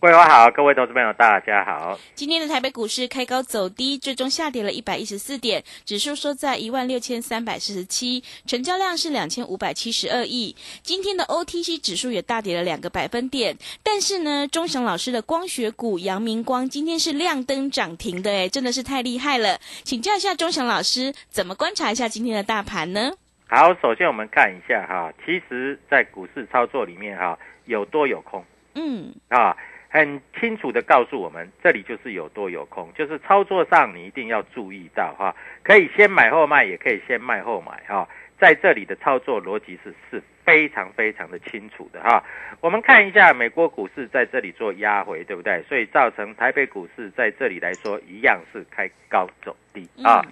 桂花好，各位投资朋友大家好。今天的台北股市开高走低，最终下跌了一百一十四点，指数收在一万六千三百四十七，成交量是两千五百七十二亿。今天的 OTC 指数也大跌了两个百分点，但是呢，钟祥老师的光学股阳明光今天是亮灯涨停的，诶，真的是太厉害了。请教一下钟祥老师，怎么观察一下今天的大盘呢？好，首先我们看一下哈，其实，在股市操作里面哈，有多有空，嗯，啊。很清楚的告诉我们，这里就是有多有空，就是操作上你一定要注意到哈，可以先买后卖，也可以先卖后买哈，在这里的操作逻辑是是非常非常的清楚的哈。我们看一下美国股市在这里做压回，对不对？所以造成台北股市在这里来说一样是开高走低啊。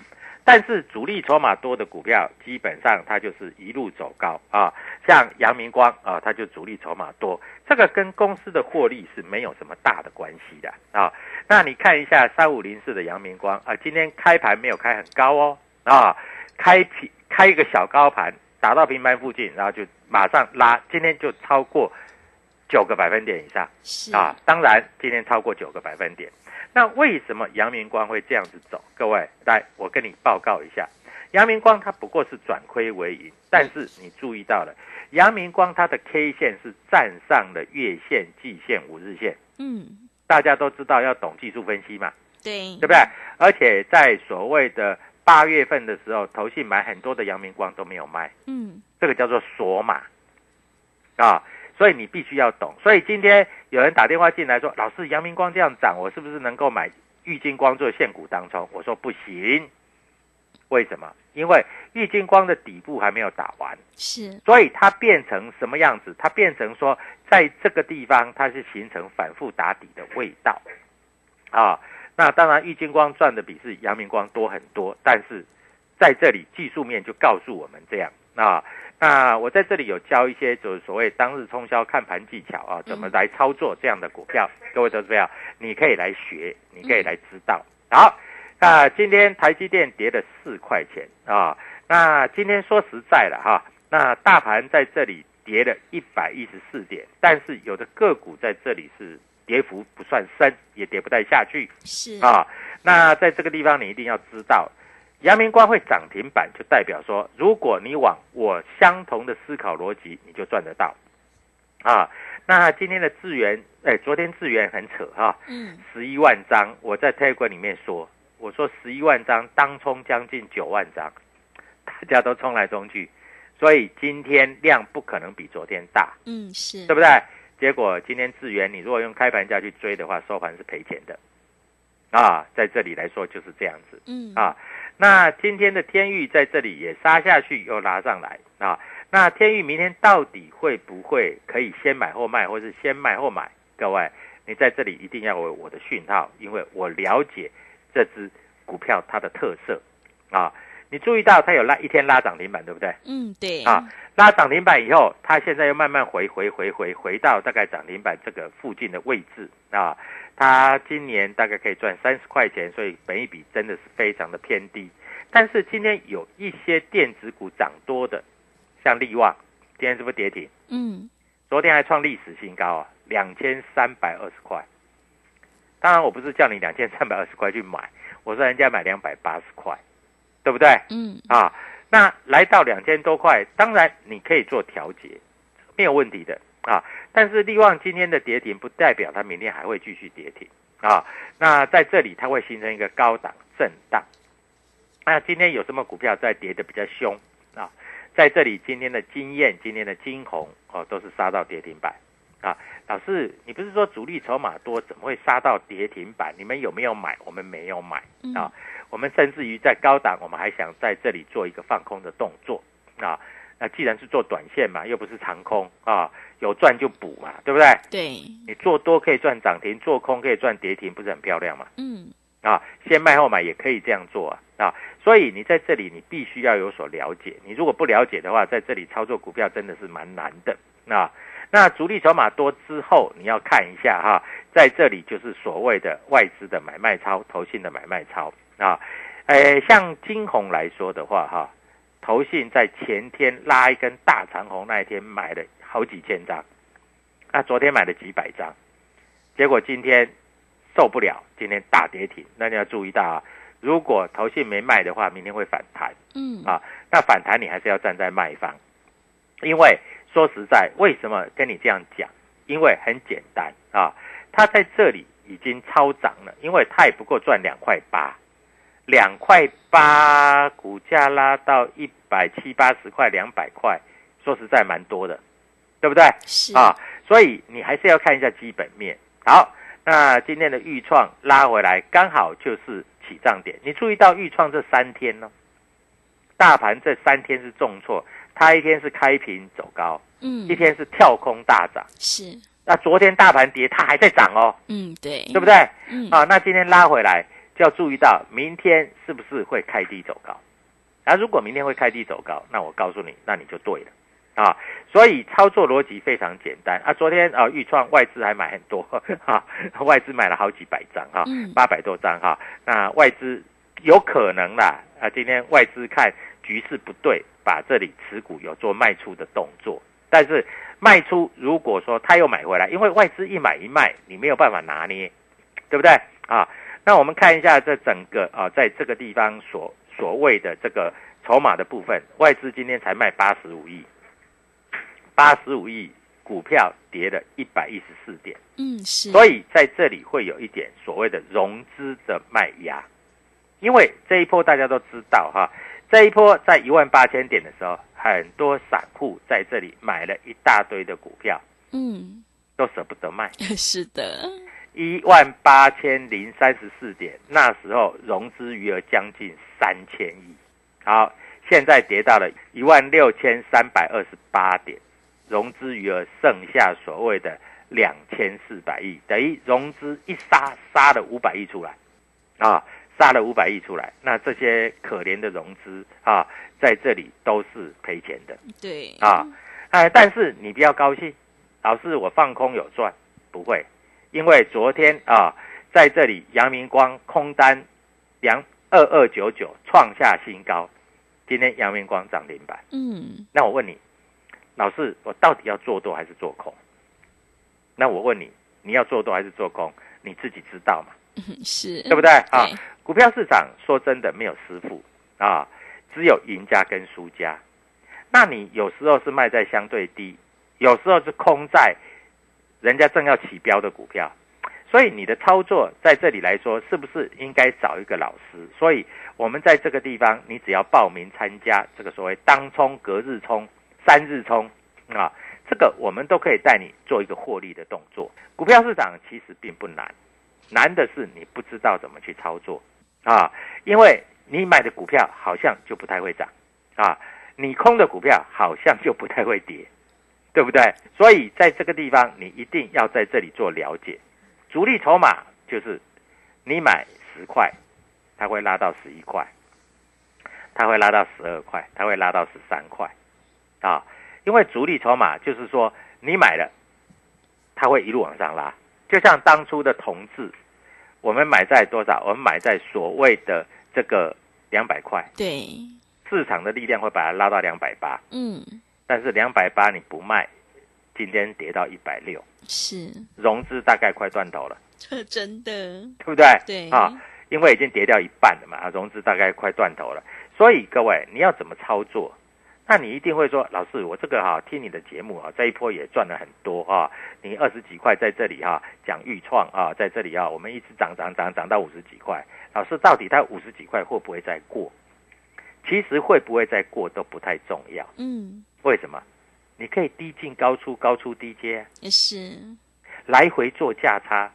但是主力筹码多的股票，基本上它就是一路走高啊。像阳明光啊，它就主力筹码多，这个跟公司的获利是没有什么大的关系的啊。那你看一下三五零四的阳明光啊，今天开盘没有开很高哦啊，开平开一个小高盘，打到平盘附近，然后就马上拉，今天就超过九个百分点以上啊。当然，今天超过九个百分点。那为什么阳明光会这样子走？各位，来，我跟你报告一下，阳明光它不过是转亏为盈，但是你注意到了，阳明光它的 K 线是站上了月线、季线、五日线。嗯，大家都知道要懂技术分析嘛，对，对不对？而且在所谓的八月份的时候，投信买很多的阳明光都没有卖，嗯，这个叫做锁码啊。所以你必须要懂。所以今天有人打电话进来说：“老师，阳明光这样涨，我是不是能够买玉金光做现股当中？”我说不行。为什么？因为玉金光的底部还没有打完，是，所以它变成什么样子？它变成说，在这个地方它是形成反复打底的味道啊。那当然，玉金光赚的比是阳明光多很多，但是在这里技术面就告诉我们这样啊。那我在这里有教一些，就是所谓当日冲销看盘技巧啊，怎么来操作这样的股票。各位投资者，你可以来学，你可以来知道。好，那今天台积电跌了四块钱啊。那今天说实在了哈，那大盘在这里跌了一百一十四点，但是有的个股在这里是跌幅不算深，也跌不太下去。是啊，那在这个地方你一定要知道。阳明光会涨停板，就代表说，如果你往我相同的思考逻辑，你就赚得到，啊，那今天的智源，哎，昨天智源很扯哈，嗯，十一万张，我在 Telegram 里面说，我说十一万张当冲将近九万张，大家都冲来冲去，所以今天量不可能比昨天大，嗯，是。对不对？结果今天智源，你如果用开盘价去追的话，收盘是赔钱的，啊，在这里来说就是这样子，嗯，啊。那今天的天域在这里也杀下去，又拉上来啊。那天域明天到底会不会可以先买后卖，或是先卖后买？各位，你在这里一定要有我的讯号，因为我了解这只股票它的特色啊。你注意到它有拉一天拉涨停板，对不对？嗯，对。啊，拉涨停板以后，它现在又慢慢回回回回回到大概涨停板这个附近的位置啊。它今年大概可以赚三十块钱，所以本一比真的是非常的偏低。但是今天有一些电子股涨多的，像利旺，今天是不是跌停？嗯，昨天还创历史新高啊，两千三百二十块。当然，我不是叫你两千三百二十块去买，我说人家买两百八十块。对不对？嗯啊，那来到两千多块，当然你可以做调节，没有问题的啊。但是利旺今天的跌停，不代表它明天还会继续跌停啊。那在这里它会形成一个高档震荡。那今天有什么股票在跌的比较凶啊？在这里今天的金燕、今天的金红哦，都是杀到跌停板啊。老师，你不是说主力筹码多，怎么会杀到跌停板？你们有没有买？我们没有买啊。我们甚至于在高档，我们还想在这里做一个放空的动作啊。那既然是做短线嘛，又不是长空啊，有赚就补嘛，对不对？对。你做多可以赚涨停，做空可以赚跌停，不是很漂亮嘛？嗯。啊，先卖后买也可以这样做啊啊。所以你在这里，你必须要有所了解。你如果不了解的话，在这里操作股票真的是蛮难的啊。那主力筹码多之后，你要看一下哈，在这里就是所谓的外资的买卖超，投信的买卖超。啊，诶，像金红来说的话，哈，投信在前天拉一根大长红那一天买了好几千张，啊，昨天买了几百张，结果今天受不了，今天大跌停。那你要注意到啊，如果投信没卖的话，明天会反弹。嗯，啊，那反弹你还是要站在卖方，因为说实在，为什么跟你这样讲？因为很简单啊，它在这里已经超涨了，因为它也不够赚两块八。两块八，股价拉到一百七八十块，两百块，说实在蛮多的，对不对？是啊，所以你还是要看一下基本面。好，那今天的预创拉回来，刚好就是起涨点。你注意到预创这三天呢，大盘这三天是重挫，它一天是开平走高，嗯，一天是跳空大涨。是。那昨天大盘跌，它还在涨哦。嗯，对，对不对？嗯，啊，那今天拉回来。就要注意到明天是不是会开低走高，啊，如果明天会开低走高，那我告诉你，那你就对了，啊，所以操作逻辑非常简单啊。昨天啊，预创外资还买很多哈，外资买了好几百张哈，八百多张哈。那外资有可能啦啊，今天外资看局势不对，把这里持股有做卖出的动作，但是卖出如果说他又买回来，因为外资一买一卖，你没有办法拿捏，对不对啊？那我们看一下这整个啊，在这个地方所所谓的这个筹码的部分，外资今天才卖八十五亿，八十五亿股票跌了一百一十四点，嗯是，所以在这里会有一点所谓的融资的卖压，因为这一波大家都知道哈，这一波在一万八千点的时候，很多散户在这里买了一大堆的股票，嗯，都舍不得卖，是的。一万八千零三十四点，那时候融资余额将近三千亿。好，现在跌到了一万六千三百二十八点，融资余额剩下所谓的两千四百亿，等于融资一杀杀了五百亿出来，啊，杀了五百亿出来。那这些可怜的融资啊，在这里都是赔钱的。对啊，哎，但是你不要高兴，老师我放空有赚，不会。因为昨天啊，在这里阳明光空单两二二九九创下新高，今天阳明光涨停板。嗯，那我问你，老师，我到底要做多还是做空？那我问你，你要做多还是做空？你自己知道嘛？是对不对啊？股票市场说真的没有师傅啊，只有赢家跟输家。那你有时候是卖在相对低，有时候是空在。人家正要起标的股票，所以你的操作在这里来说，是不是应该找一个老师？所以我们在这个地方，你只要报名参加这个所谓当冲、隔日冲、三日冲啊，这个我们都可以带你做一个获利的动作。股票市场其实并不难，难的是你不知道怎么去操作啊。因为你买的股票好像就不太会涨啊，你空的股票好像就不太会跌，对不对？所以在这个地方，你一定要在这里做了解。主力筹码就是你买十块，它会拉到十一块，它会拉到十二块，它会拉到十三块啊。因为主力筹码就是说你买了，它会一路往上拉，就像当初的同志，我们买在多少？我们买在所谓的。这个两百块，对，市场的力量会把它拉到两百八，嗯，但是两百八你不卖，今天跌到一百六，是融资大概快断头了，这 真的，对不对？对啊，因为已经跌掉一半了嘛，融资大概快断头了，所以各位你要怎么操作？那你一定会说，老师，我这个哈听你的节目啊，这一波也赚了很多啊。你二十几块在这里哈讲预创啊，在这里啊，我们一直涨涨涨涨到五十几块。老师，到底它五十几块会不会再过？其实会不会再过都不太重要。嗯，为什么？你可以低进高出，高出低接，也是来回做价差，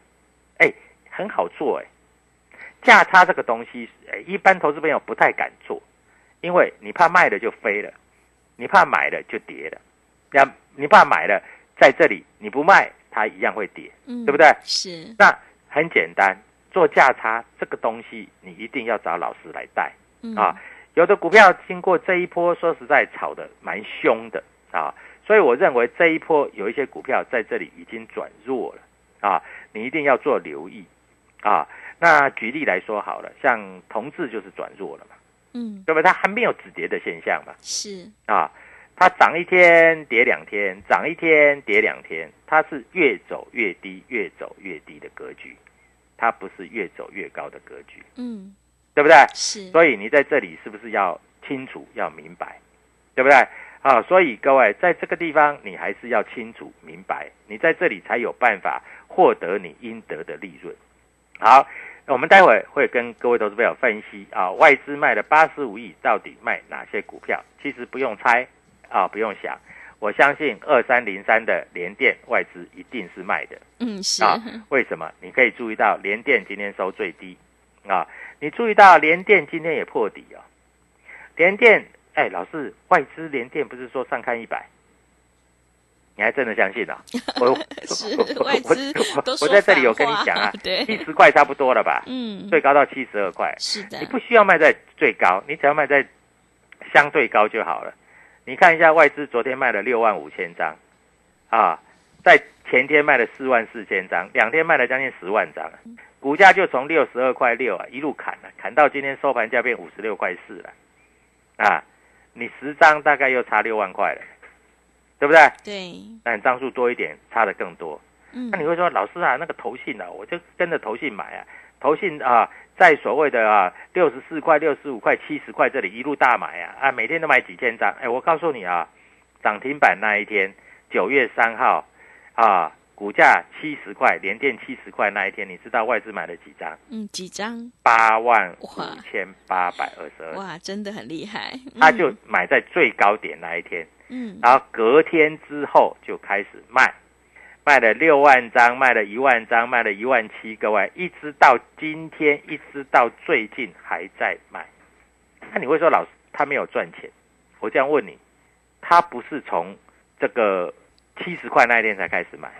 哎，很好做哎。价差这个东西，哎，一般投资朋友不太敢做，因为你怕卖了就飞了。你怕买了就跌了，那你怕买了在这里你不卖，它一样会跌，对不对？是。那很简单，做价差这个东西，你一定要找老师来带啊。有的股票经过这一波，说实在炒的蛮凶的啊，所以我认为这一波有一些股票在这里已经转弱了啊，你一定要做留意啊。那举例来说好了，像同志就是转弱了嘛。嗯，对不对？它还没有止跌的现象嘛？是啊，它涨一天跌两天，涨一天跌两天，它是越走越低，越走越低的格局，它不是越走越高的格局。嗯，对不对？是。所以你在这里是不是要清楚、要明白，对不对？啊，所以各位在这个地方，你还是要清楚明白，你在这里才有办法获得你应得的利润。好。我们待会会跟各位投资朋友分析啊，外资卖了八十五亿，到底卖哪些股票？其实不用猜啊，不用想，我相信二三零三的联电外资一定是卖的。嗯，是啊。为什么？你可以注意到联电今天收最低啊，你注意到联电今天也破底啊。联电，哎，老师，外资联电不是说上看一百？你还真的相信啊？我是外资都我在这里有跟你讲啊，七十块差不多了吧？嗯，最高到七十二块。是的，你不需要卖在最高，你只要卖在相对高就好了。你看一下外资昨天卖了六万五千张，啊，在前天卖了四万四千张，两天卖了将近十万张，股价就从六十二块六啊一路砍了，砍到今天收盘价变五十六块四了，啊，你十张大概又差六万块了。对不对？对，那你张数多一点，差的更多。嗯，那你会说，老师啊，那个投信啊，我就跟着投信买啊，投信啊，在所谓的啊六十四块、六十五块、七十块这里一路大买啊，啊，每天都买几千张。哎，我告诉你啊，涨停板那一天，九月三号啊，股价七十块，连电七十块那一天，你知道外资买了几张？嗯，几张？八万五千八百二十二。哇，真的很厉害。他就买在最高点那一天。嗯，然后隔天之后就开始卖，卖了六万张，卖了一万张，卖了一万七，各位一直到今天，一直到最近还在卖。那你会说老师他没有赚钱？我这样问你，他不是从这个七十块那一天才开始买，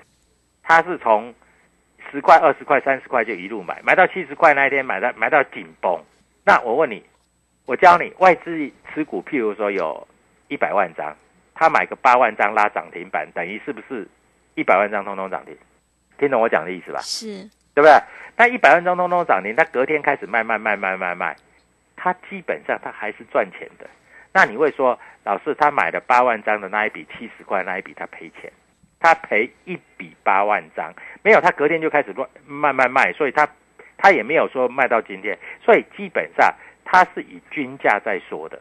他是从十块、二十块、三十块就一路买，买到七十块那一天买到买到紧绷。那我问你，我教你外资持股，譬如说有一百万张。他买个八万张拉涨停板，等于是不是一百万张通通涨停？听懂我讲的意思吧？是，对不对？那一百万张通通涨停，他隔天开始卖卖卖卖卖卖，他基本上他还是赚钱的。那你会说，老师他买了八万张的那一笔七十块那一笔他赔钱，他赔一笔八万张，没有他隔天就开始乱卖卖卖，所以他他也没有说卖到今天，所以基本上他是以均价在说的。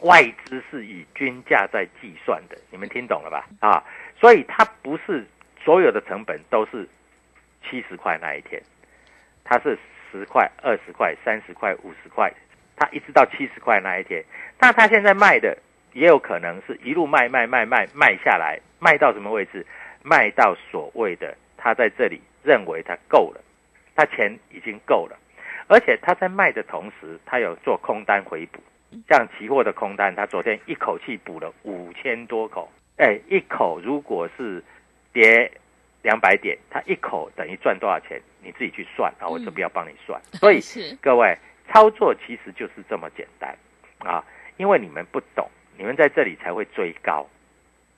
外资是以均价在计算的，你们听懂了吧？啊，所以它不是所有的成本都是七十块那一天，它是十块、二十块、三十块、五十块，它一直到七十块那一天。那它现在卖的也有可能是一路卖卖卖卖卖下来，卖到什么位置？卖到所谓的他在这里认为他够了，他钱已经够了，而且他在卖的同时，他有做空单回补，像期货的空单，他昨天一口气补了五千多口，哎，一口如果是跌两百点，他一口等于赚多少钱？你自己去算啊，我这不要帮你算。所以是各位操作其实就是这么简单啊，因为你们不懂，你们在这里才会追高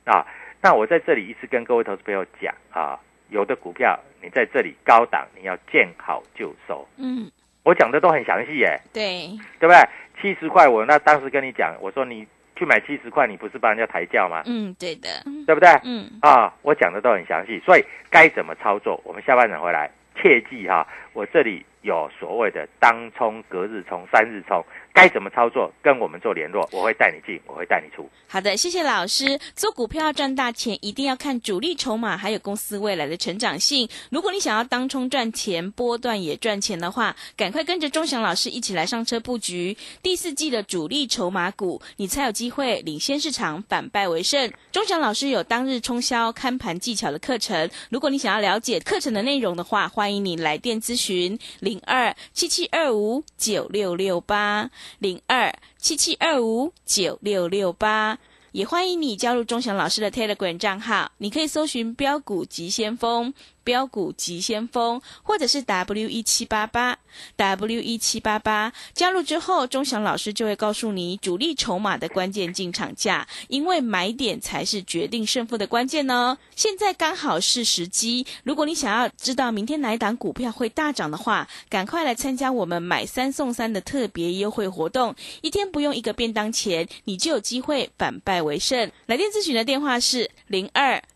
啊。那我在这里一直跟各位投资朋友讲啊，有的股票你在这里高档，你要见好就收。嗯，我讲的都很详细耶，对，对不对？七十块我那当时跟你讲，我说你去买七十块，你不是帮人家抬轿吗？嗯，对的，对不对？嗯，啊，我讲的都很详细，所以该怎么操作，我们下半场回来切记哈，我这里有所谓的当冲、隔日冲、三日冲，该怎么操作，跟我们做联络，我会带你进，我会带你出。好的，谢谢老师。做股票赚大钱，一定要看主力筹码，还有公司未来的成长性。如果你想要当冲赚钱，波段也赚钱的话，赶快跟着钟祥老师一起来上车布局第四季的主力筹码股，你才有机会领先市场，反败为胜。钟祥老师有当日冲销看盘技巧的课程，如果你想要了解课程的内容的话，欢迎你来电咨询零二七七二五九六六八零二七七二五九六六八。也欢迎你加入钟祥老师的 Telegram 账号，你可以搜寻“标股急先锋”、“标股急先锋”，或者是 W 一七八八 W 一七八八。加入之后，钟祥老师就会告诉你主力筹码的关键进场价，因为买点才是决定胜负的关键呢。现在刚好是时机，如果你想要知道明天哪一档股票会大涨的话，赶快来参加我们买三送三的特别优惠活动，一天不用一个便当钱，你就有机会反败为胜。来电咨询的电话是零二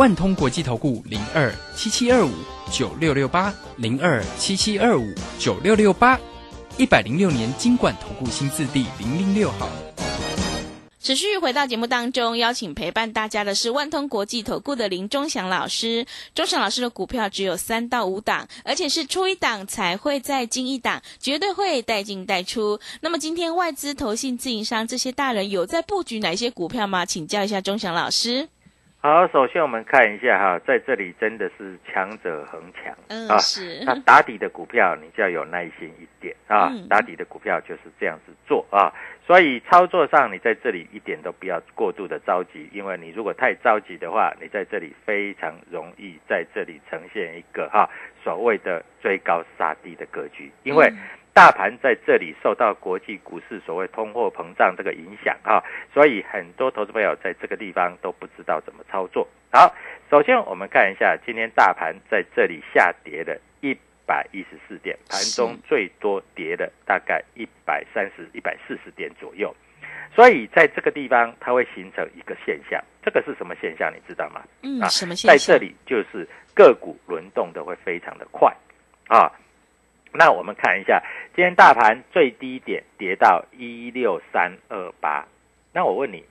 万通国际投顾零二七七二五九六六八零二七七二五九六六八，一百零六年经管投顾新字第零零六号。持续回到节目当中，邀请陪伴大家的是万通国际投顾的林忠祥老师。忠祥老师的股票只有三到五档，而且是出一档才会再进一档，绝对会带进带出。那么今天外资、投信、自营商这些大人有在布局哪些股票吗？请教一下忠祥老师。好，首先我们看一下哈，在这里真的是强者恒强嗯，啊。是，那打底的股票，你就要有耐心一点啊。嗯打底的股票就是这样子做啊，所以操作上你在这里一点都不要过度的着急，因为你如果太着急的话，你在这里非常容易在这里呈现一个哈所谓的追高杀低的格局，因为。大盘在这里受到国际股市所谓通货膨胀这个影响哈，所以很多投资朋友在这个地方都不知道怎么操作。好，首先我们看一下今天大盘在这里下跌了一百一十四点，盘中最多跌了大概一百三十、一百四十点左右。所以在这个地方，它会形成一个现象，这个是什么现象？你知道吗？嗯啊，什么现象？在这里就是个股轮动的会非常的快啊。那我们看一下，今天大盘最低点跌到一六三二八。那我问你，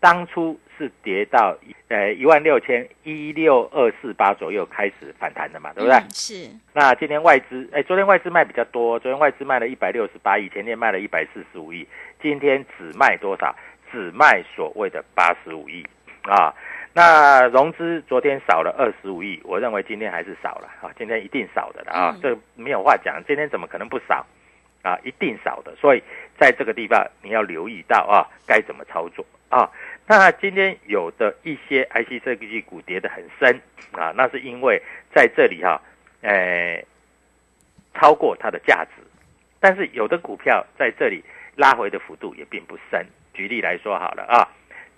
当初是跌到呃一万六千一六二四八左右开始反弹的嘛，对不对？嗯是，那今天外资，哎，昨天外资卖比较多，昨天外资卖了一百六十八亿，前天卖了一百四十五亿，今天只卖多少？只卖所谓的八十五亿啊。那融资昨天少了二十五亿，我认为今天还是少了啊，今天一定少的了啊嗯，这没有话讲，今天怎么可能不少啊？一定少的，所以在这个地方你要留意到啊，该怎么操作啊？那今天有的一些 IC 设计股跌得很深啊，那是因为在这里哈、呃，超过它的价值，但是有的股票在这里拉回的幅度也并不深。举例来说好了啊，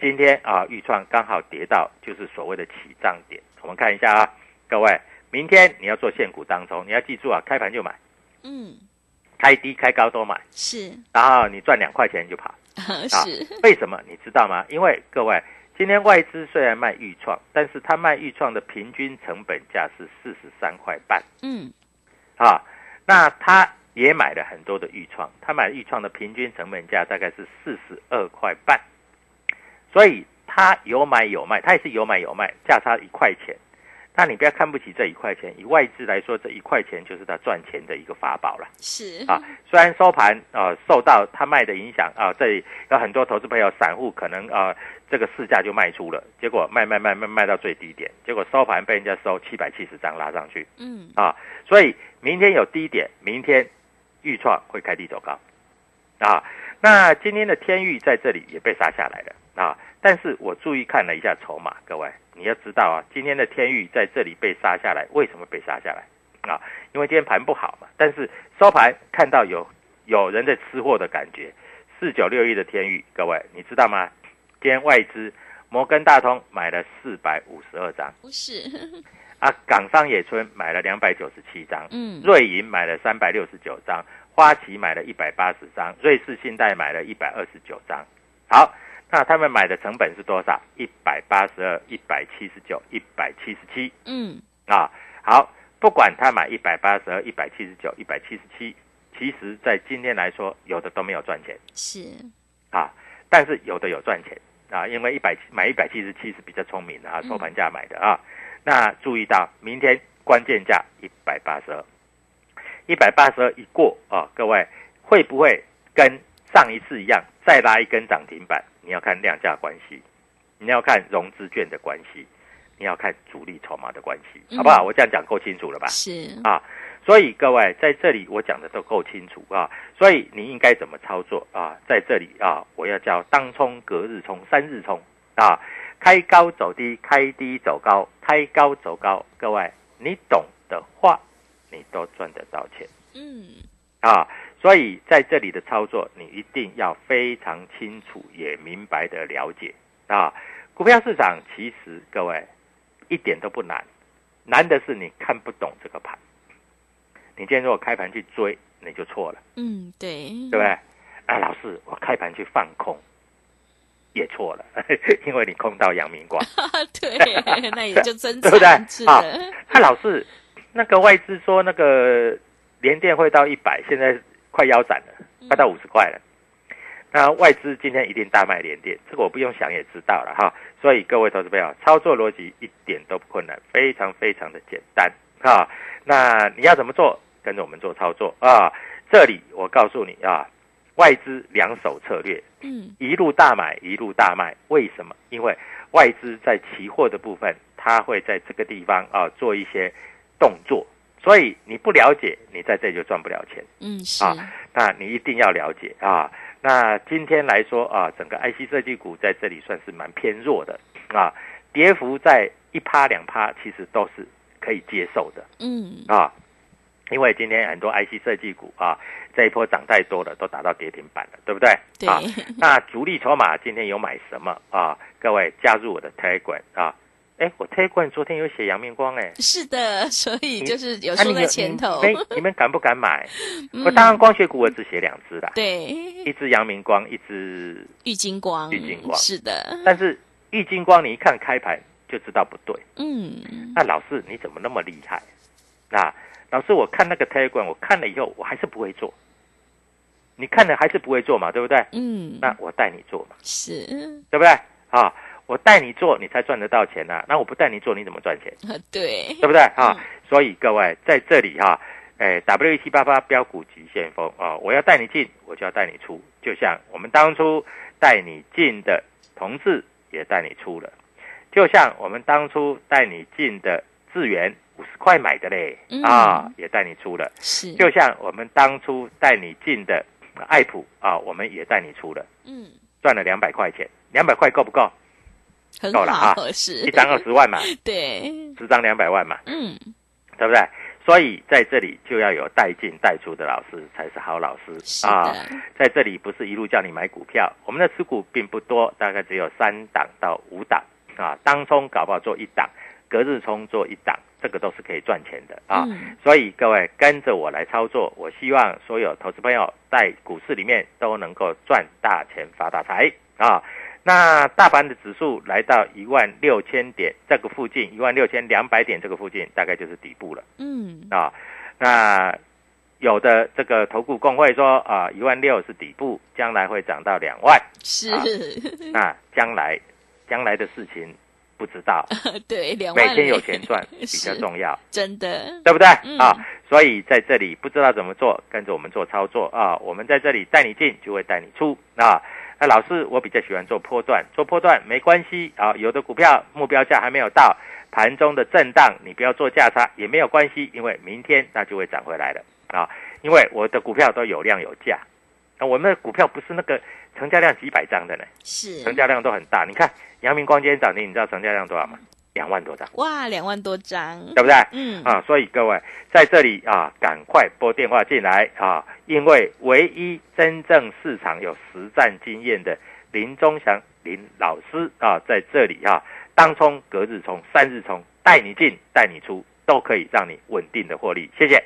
今天啊，豫创刚好跌到就是所谓的起涨点，我们看一下啊，各位，明天你要做现股当中，你要记住啊，开盘就买，嗯，开低开高都买，是，然后你赚两块钱就跑。是，为什么你知道吗？因为各位，今天外资虽然卖豫创，但是他卖豫创的平均成本价是四十三块半嗯，啊。那他也买了很多的豫创，他买豫创的平均成本价大概是四十二块半，所以他有买有卖，他也是有买有卖，价差一块钱。那你不要看不起这一块钱，以外资来说，这一块钱就是他赚钱的一个法宝了。是啊，虽然收盘啊、呃受到他卖的影响啊、这里有很多投资朋友散户可能啊、这个市价就卖出了，结果卖卖卖卖卖到最低点，结果收盘被人家收七百七十张拉上去嗯啊，所以明天有低点，明天预创会开低走高啊。那今天的天域在这里也被杀下来了啊，但是我注意看了一下筹码，各位你要知道啊，今天的天域在这里被杀下来，为什么被杀下来啊？因为今天盘不好嘛，但是收盘看到有有人在吃货的感觉，四九六一的天域，各位你知道吗？今天外资摩根大通买了四百五十二张不是，啊，港商野村买了两百九十七张，嗯瑞银买了三百六十九张，花旗买了一百八十张，瑞士信贷买了一百二十九张。好，那他们买的成本是多少？一百八十二、一百七十九、一百七十七嗯啊。好，不管他买一百八十二、一百七十九、一百七十七，其实在今天来说，有的都没有赚钱是，啊，但是有的有赚钱啊，因为一百买一百七十七是比较聪明的啊，嗯收盘价买的啊。那注意到明天关键价一百八十二，一百八十二一过啊，各位会不会跟上一次一样再拉一根涨停板？你要看量价关系，你要看融资券的关系，你要看主力筹码的关系，嗯好不好？我这样讲够清楚了吧？是，啊，所以各位在这里我讲的都够清楚啊，所以你应该怎么操作啊？在这里啊，我要叫当冲、隔日冲、三日冲啊，开高走低，开低走高，开高走高。各位，你懂的话，你都赚得到钱嗯啊。所以在这里的操作，你一定要非常清楚也明白的了解啊。股票市场其实各位一点都不难，难的是你看不懂这个盘。你今天如果开盘去追，你就错了，嗯，对，对不对？啊，老师，我开盘去放空，也错了，因为你空到阳明光，对，那也就真对不对？啊的，，那老师，那个外资说那个联电会到一百，现在快腰斩了，快到五十块了。那外资今天一定大卖联电，这个我不用想也知道了哈。所以各位投资朋友，操作逻辑一点都不困难，非常非常的简单哈。那你要怎么做？跟着我们做操作啊。这里我告诉你啊，外资两手策略，嗯一路大买，一路大卖。为什么？因为外资在期货的部分，它会在这个地方啊做一些动作，所以你不了解，你在这里就赚不了钱。嗯是，啊那你一定要了解啊。那今天来说啊，整个 IC 设计股在这里算是蛮偏弱的啊，跌幅在一趴两趴，其实都是可以接受的嗯啊。因为今天很多 IC 设计股啊，这一波涨太多了，都打到跌停板了，对不对？对啊，那主力筹码今天有买什么啊？各位加入我的 Telegram 啊！哎，我 Telegram 昨天有写阳明光哎，是的，所以就是有啊你说在前头，你们你们敢不敢买？嗯 我当然光学股我只写两只啦，对，一只阳明光，一只，玉金光，玉金光是的，但是玉金光你一看开盘就知道不对。嗯那老师你怎么那么厉害？那老师我看那个 Telegram，我看了以后我还是不会做。你看了还是不会做嘛，对不对？嗯，那我带你做嘛，是，对不对？啊，我带你做，你才赚得到钱呐、那我不带你做，你怎么赚钱？对，对不对？啊？嗯。所以各位在这里哈、哎，W 一七八八标股急先锋啊，我要带你进，我就要带你出，就像我们当初带你进的同志也带你出了，就像我们当初带你进的智源五十块买的嘞嗯啊，也带你出了，是，就像我们当初带你进的爱普啊，我们也带你出了，嗯，赚了两百块钱，两百块够不够？很够了啊，是一张二十万嘛，对，十张两百万嘛，嗯对不对？所以在这里就要有带进带出的老师才是好老师啊。在这里不是一路叫你买股票，我们的持股并不多，大概只有三档到五档啊。当冲搞不好做一档，隔日冲做一档，这个都是可以赚钱的啊。嗯所以各位跟着我来操作，我希望所有投资朋友在股市里面都能够赚大钱发大财啊。那大盘的指数来到一万六千点这个附近，一万六千两百点这个附近，大概就是底部了。嗯啊，那有的这个投顾工会说啊，一万六是底部，将来会涨到两万。是，那将来将来的事情不知道，对，两万每天有钱赚 比较重要，真的，对不对、嗯啊？所以在这里不知道怎么做，跟着我们做操作啊。我们在这里带你进，就会带你出啊。那老师，我比较喜欢做波段，做波段没关系啊。有的股票目标价还没有到，盘中的震荡，你不要做价差也没有关系，因为明天它就会涨回来了啊。因为我的股票都有量有价，啊，我们的股票不是那个成交量几百张的呢，是成交量都很大。你看阳明光今天涨停，你知道成交量多少吗？两万多张，哇，两万多张，对不对？嗯，啊，所以各位在这里啊，赶快拨电话进来啊，因为唯一真正市场有实战经验的林忠祥林老师啊，在这里啊，当冲、隔日冲、三日冲，带你进带你出，都可以让你稳定的获利。谢谢。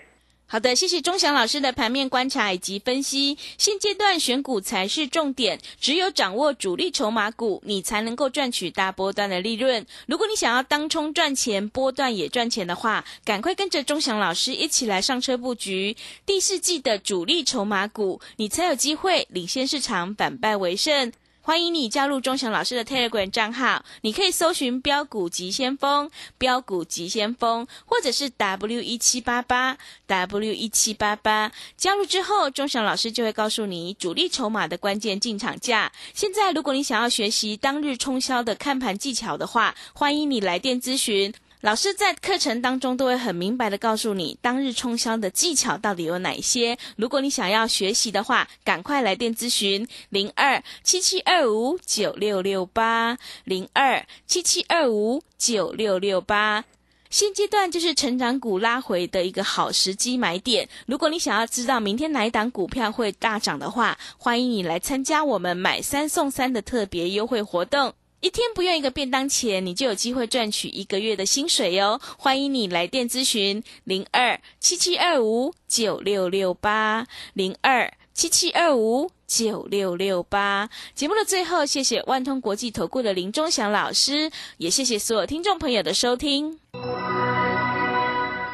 好的，谢谢钟祥老师的盘面观察以及分析。现阶段选股才是重点，只有掌握主力筹码股，你才能够赚取大波段的利润。如果你想要当冲赚钱，波段也赚钱的话，赶快跟着钟祥老师一起来上车布局第四季的主力筹码股，你才有机会领先市场，反败为胜。欢迎你加入钟祥老师的 Telegram 账号，你可以搜寻“标股急先锋”、“标股急先锋”，或者是 W 一七八八 W 一七八八。加入之后，钟祥老师就会告诉你主力筹码的关键进场价。现在，如果你想要学习当日冲销的看盘技巧的话，欢迎你来电咨询。老师在课程当中都会很明白的告诉你当日冲销的技巧到底有哪些。如果你想要学习的话，赶快来电咨询零二七七二五九六六八零二七七二五九六六八。现阶段就是成长股拉回的一个好时机买点。如果你想要知道明天哪一档股票会大涨的话，欢迎你来参加我们买三送三的特别优惠活动。一天不用一个便当钱，你就有机会赚取一个月的薪水哟！欢迎你来电咨询零二七七二五九六六八零二七七二五九六六八。节目的最后，谢谢万通国际投顾的林忠祥老师，也谢谢所有听众朋友的收听。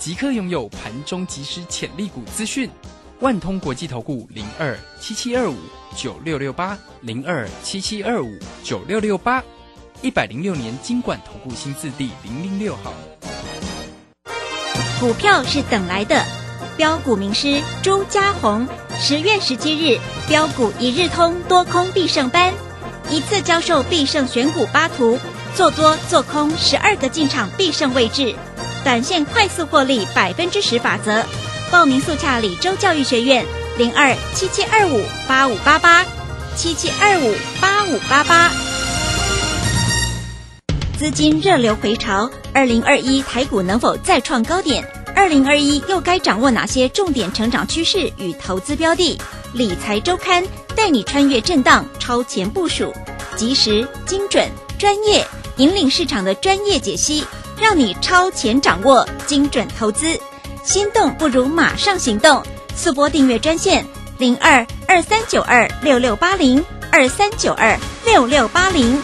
即刻拥有盘中即时潜力股资讯。万通国际投顾零二七七二五九六六八零二七七二五九六六八，一百零六年经管投顾新字第零零六号。股票是等来的，标股名师朱家红，十月十七日标股一日通多空必胜班，一次教授必胜选股八图，做多做空十二个进场必胜位置，短线快速获利百分之十法则。报名速洽李州教育学院零二七七二五八五八八七七二五八五八八。资金热流回潮，二零二一台股能否再创高点？二零二一又该掌握哪些重点成长趋势与投资标的？理财周刊带你穿越震荡，超前部署，及时、精准、专业，引领市场的专业解析，让你超前掌握精准投资。心动不如马上行动，速拨订阅专线零二二三九二六六八零二三九二六六八零。